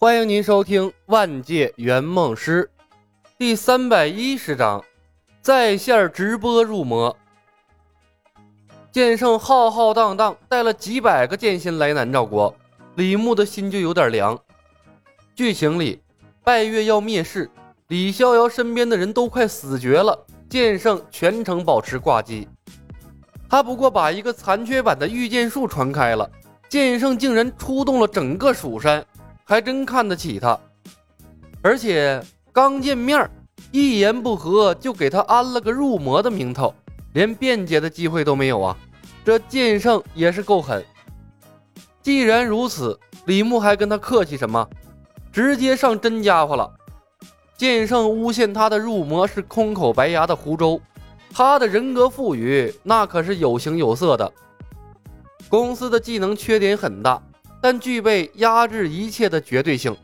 欢迎您收听《万界圆梦师》第三百一十章，在线直播入魔。剑圣浩浩荡荡带了几百个剑仙来南诏国，李牧的心就有点凉。剧情里，拜月要灭世，李逍遥身边的人都快死绝了，剑圣全程保持挂机。他不过把一个残缺版的御剑术传开了，剑圣竟然出动了整个蜀山。还真看得起他，而且刚见面一言不合就给他安了个入魔的名头，连辩解的机会都没有啊！这剑圣也是够狠。既然如此，李牧还跟他客气什么？直接上真家伙了。剑圣诬陷他的入魔是空口白牙的胡诌，他的人格赋予那可是有形有色的。公司的技能缺点很大。但具备压制一切的绝对性。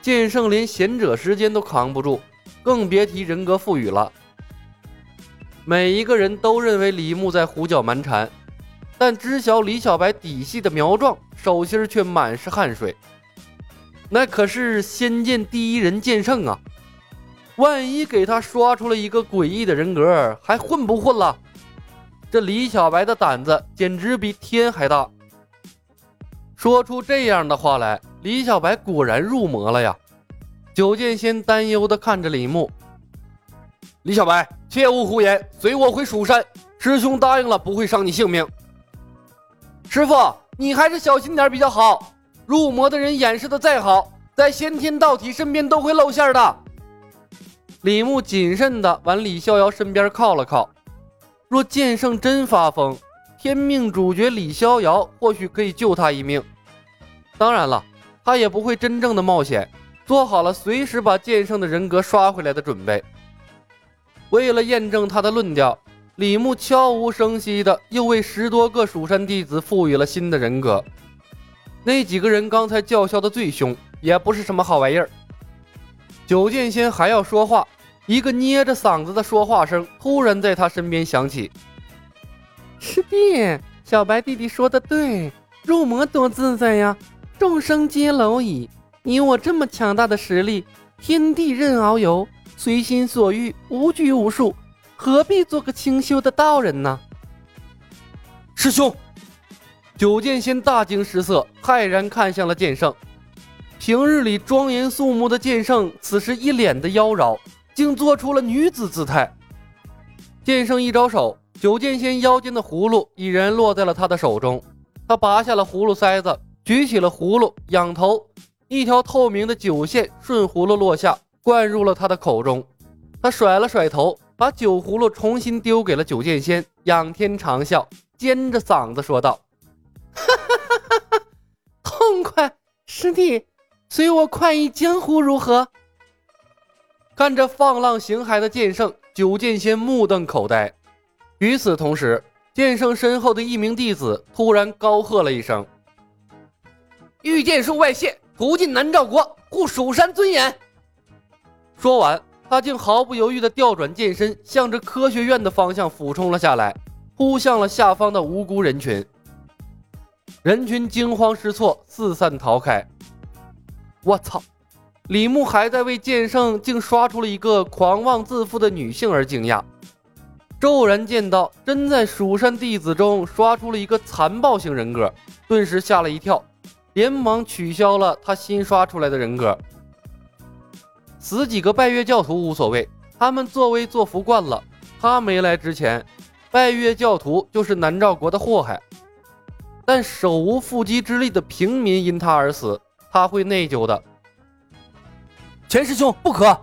剑圣连贤者时间都扛不住，更别提人格赋予了。每一个人都认为李牧在胡搅蛮缠，但知晓李小白底细的苗壮手心却满是汗水。那可是仙剑第一人剑圣啊！万一给他刷出了一个诡异的人格，还混不混了？这李小白的胆子简直比天还大。说出这样的话来，李小白果然入魔了呀！九剑仙担忧地看着李牧。李小白，切勿胡言，随我回蜀山。师兄答应了，不会伤你性命。师傅，你还是小心点比较好。入魔的人掩饰的再好，在先天道体身边都会露馅的。李牧谨慎地往李逍遥身边靠了靠。若剑圣真发疯，天命主角李逍遥或许可以救他一命，当然了，他也不会真正的冒险，做好了随时把剑圣的人格刷回来的准备。为了验证他的论调，李牧悄无声息的又为十多个蜀山弟子赋予了新的人格。那几个人刚才叫嚣的最凶，也不是什么好玩意儿。九剑仙还要说话，一个捏着嗓子的说话声突然在他身边响起。师弟，小白弟弟说的对，入魔多自在呀！众生皆蝼蚁，你我这么强大的实力，天地任遨游，随心所欲，无拘无束，何必做个清修的道人呢？师兄，九剑仙大惊失色，骇然看向了剑圣。平日里庄严肃穆的剑圣，此时一脸的妖娆，竟做出了女子姿态。剑圣一招手。九剑仙腰间的葫芦已然落在了他的手中，他拔下了葫芦塞子，举起了葫芦，仰头，一条透明的酒线顺葫芦落下，灌入了他的口中。他甩了甩头，把酒葫芦重新丢给了九剑仙，仰天长啸，尖着嗓子说道：“哈哈哈哈哈，痛快！师弟，随我快意江湖如何？”看着放浪形骸的剑圣，九剑仙目瞪口呆。与此同时，剑圣身后的一名弟子突然高喝了一声：“御剑术外泄，屠进南诏国，护蜀山尊严。”说完，他竟毫不犹豫地调转剑身，向着科学院的方向俯冲了下来，扑向了下方的无辜人群。人群惊慌失措，四散逃开。我操！李牧还在为剑圣竟刷出了一个狂妄自负的女性而惊讶。骤然见到真在蜀山弟子中刷出了一个残暴型人格，顿时吓了一跳，连忙取消了他新刷出来的人格。死几个拜月教徒无所谓，他们作威作福惯了。他没来之前，拜月教徒就是南诏国的祸害。但手无缚鸡之力的平民因他而死，他会内疚的。钱师兄，不可！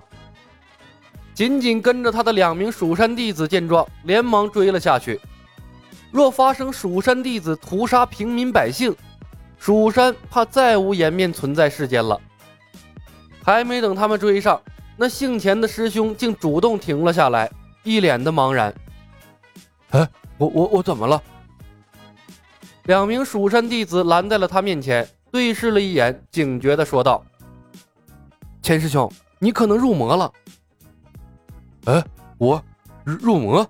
紧紧跟着他的两名蜀山弟子见状，连忙追了下去。若发生蜀山弟子屠杀平民百姓，蜀山怕再无颜面存在世间了。还没等他们追上，那姓钱的师兄竟主动停了下来，一脸的茫然。哎，我我我怎么了？两名蜀山弟子拦在了他面前，对视了一眼，警觉的说道：“钱师兄，你可能入魔了。”哎，我入魔。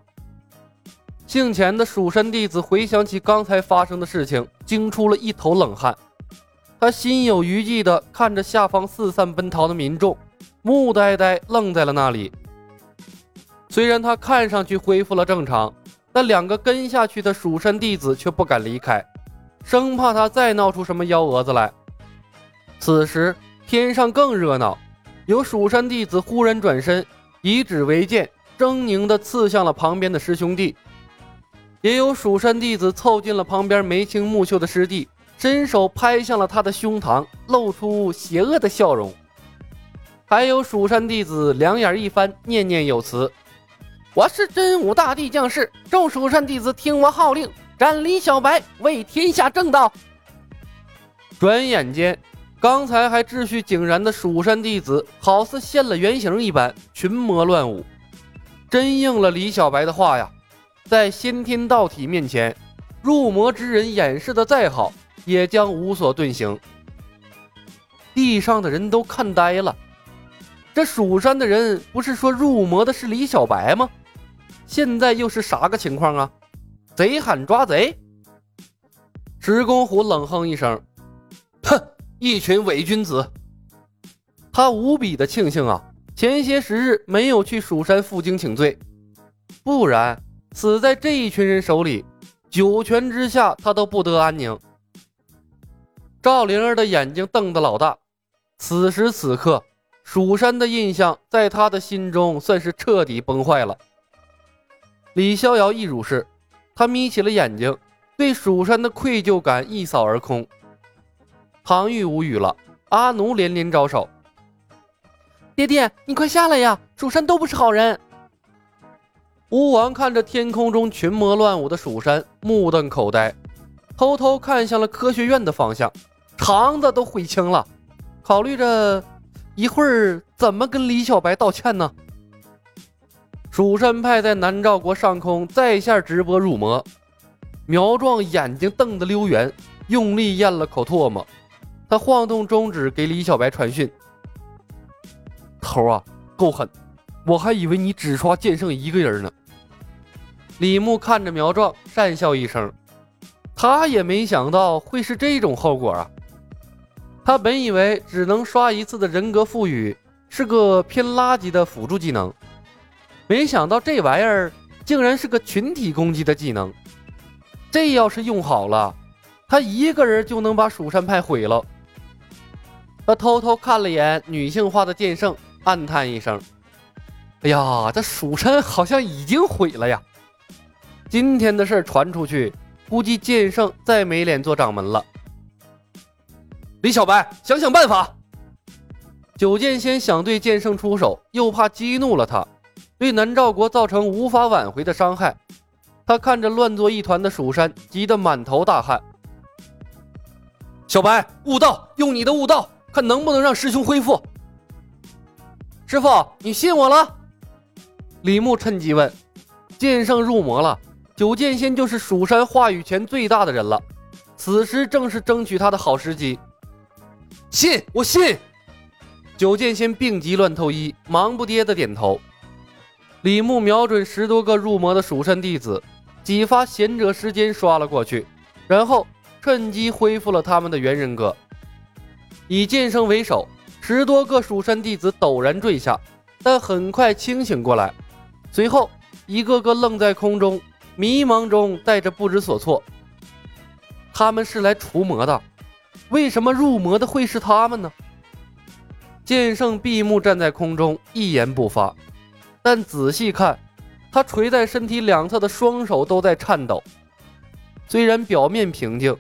姓钱的蜀山弟子回想起刚才发生的事情，惊出了一头冷汗。他心有余悸地看着下方四散奔逃的民众，木呆呆愣在了那里。虽然他看上去恢复了正常，但两个跟下去的蜀山弟子却不敢离开，生怕他再闹出什么幺蛾子来。此时天上更热闹，有蜀山弟子忽然转身，以指为剑，狰狞地刺向了旁边的师兄弟。也有蜀山弟子凑近了旁边眉清目秀的师弟，伸手拍向了他的胸膛，露出邪恶的笑容。还有蜀山弟子两眼一翻，念念有词：“我是真武大帝将士，众蜀山弟子听我号令，斩李小白，为天下正道。”转眼间，刚才还秩序井然的蜀山弟子，好似现了原形一般，群魔乱舞，真应了李小白的话呀。在先天道体面前，入魔之人掩饰的再好，也将无所遁形。地上的人都看呆了，这蜀山的人不是说入魔的是李小白吗？现在又是啥个情况啊？贼喊抓贼！石公虎冷哼一声：“哼，一群伪君子！”他无比的庆幸啊，前些时日没有去蜀山负荆请罪，不然。死在这一群人手里，九泉之下他都不得安宁。赵灵儿的眼睛瞪得老大，此时此刻，蜀山的印象在他的心中算是彻底崩坏了。李逍遥亦如是，他眯起了眼睛，对蜀山的愧疚感一扫而空。唐玉无语了，阿奴连连招手：“爹爹，你快下来呀！蜀山都不是好人。”巫王看着天空中群魔乱舞的蜀山，目瞪口呆，偷偷看向了科学院的方向，肠子都悔青了，考虑着一会儿怎么跟李小白道歉呢？蜀山派在南诏国上空在线直播入魔，苗壮眼睛瞪得溜圆，用力咽了口唾沫，他晃动中指给李小白传讯：“头啊，够狠，我还以为你只刷剑圣一个人呢。”李牧看着苗壮，讪笑一声，他也没想到会是这种后果啊！他本以为只能刷一次的人格赋予是个偏垃圾的辅助技能，没想到这玩意儿竟然是个群体攻击的技能。这要是用好了，他一个人就能把蜀山派毁了。他偷偷看了眼女性化的剑圣，暗叹一声：“哎呀，这蜀山好像已经毁了呀！”今天的事传出去，估计剑圣再没脸做掌门了。李小白，想想办法。九剑仙想对剑圣出手，又怕激怒了他，对南诏国造成无法挽回的伤害。他看着乱作一团的蜀山，急得满头大汗。小白，悟道，用你的悟道，看能不能让师兄恢复。师傅，你信我了？李牧趁机问。剑圣入魔了。九剑仙就是蜀山话语权最大的人了，此时正是争取他的好时机。信，我信。九剑仙病急乱投医，忙不迭的点头。李牧瞄准十多个入魔的蜀山弟子，几发贤者时间刷了过去，然后趁机恢复了他们的原人格。以剑圣为首，十多个蜀山弟子陡然坠下，但很快清醒过来，随后一个个愣在空中。迷茫中带着不知所措，他们是来除魔的，为什么入魔的会是他们呢？剑圣闭目站在空中，一言不发，但仔细看，他垂在身体两侧的双手都在颤抖。虽然表面平静，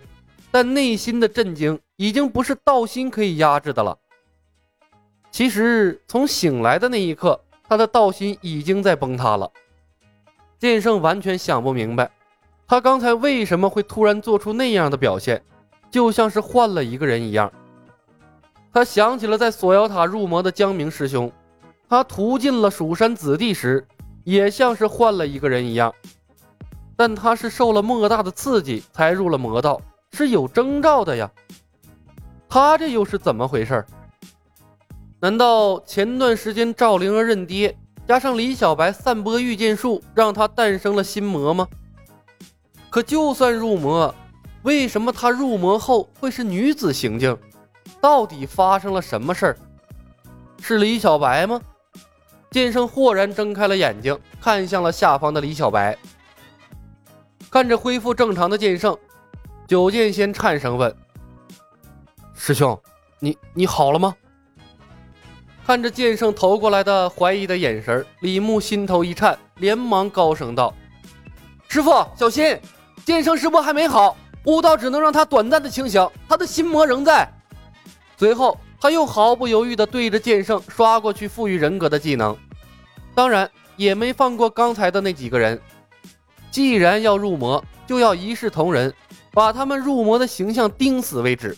但内心的震惊已经不是道心可以压制的了。其实从醒来的那一刻，他的道心已经在崩塌了。剑圣完全想不明白，他刚才为什么会突然做出那样的表现，就像是换了一个人一样。他想起了在锁妖塔入魔的江明师兄，他屠尽了蜀山子弟时，也像是换了一个人一样。但他是受了莫大的刺激才入了魔道，是有征兆的呀。他这又是怎么回事？难道前段时间赵灵儿认爹？加上李小白散播御剑术，让他诞生了心魔吗？可就算入魔，为什么他入魔后会是女子行径？到底发生了什么事儿？是李小白吗？剑圣豁然睁开了眼睛，看向了下方的李小白。看着恢复正常的剑圣，九剑仙颤声问：“师兄，你你好了吗？”看着剑圣投过来的怀疑的眼神，李牧心头一颤，连忙高声道：“师傅，小心！剑圣师伯还没好，悟道只能让他短暂的清醒，他的心魔仍在。”随后，他又毫不犹豫地对着剑圣刷过去赋予人格的技能，当然也没放过刚才的那几个人。既然要入魔，就要一视同仁，把他们入魔的形象钉死为止。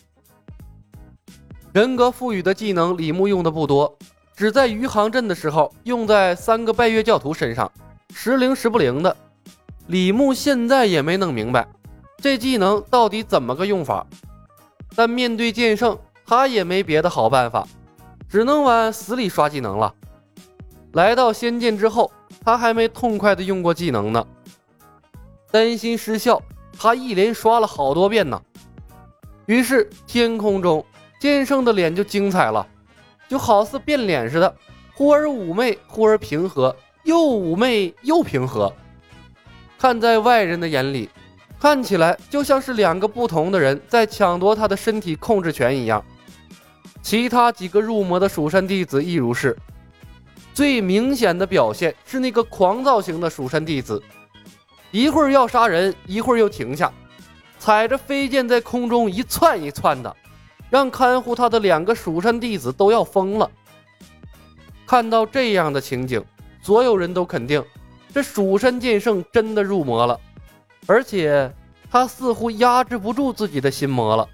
人格赋予的技能，李牧用的不多，只在余杭镇的时候用在三个拜月教徒身上，时灵时不灵的。李牧现在也没弄明白，这技能到底怎么个用法。但面对剑圣，他也没别的好办法，只能往死里刷技能了。来到仙剑之后，他还没痛快的用过技能呢，担心失效，他一连刷了好多遍呢。于是天空中。剑圣的脸就精彩了，就好似变脸似的，忽而妩媚，忽而平和，又妩媚又平和。看在外人的眼里，看起来就像是两个不同的人在抢夺他的身体控制权一样。其他几个入魔的蜀山弟子亦如是。最明显的表现是那个狂躁型的蜀山弟子，一会儿要杀人，一会儿又停下，踩着飞剑在空中一窜一窜的。让看护他的两个蜀山弟子都要疯了。看到这样的情景，所有人都肯定这蜀山剑圣真的入魔了，而且他似乎压制不住自己的心魔了。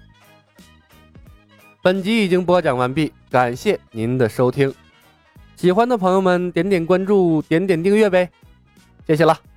本集已经播讲完毕，感谢您的收听。喜欢的朋友们点点关注，点点订阅呗，谢谢了。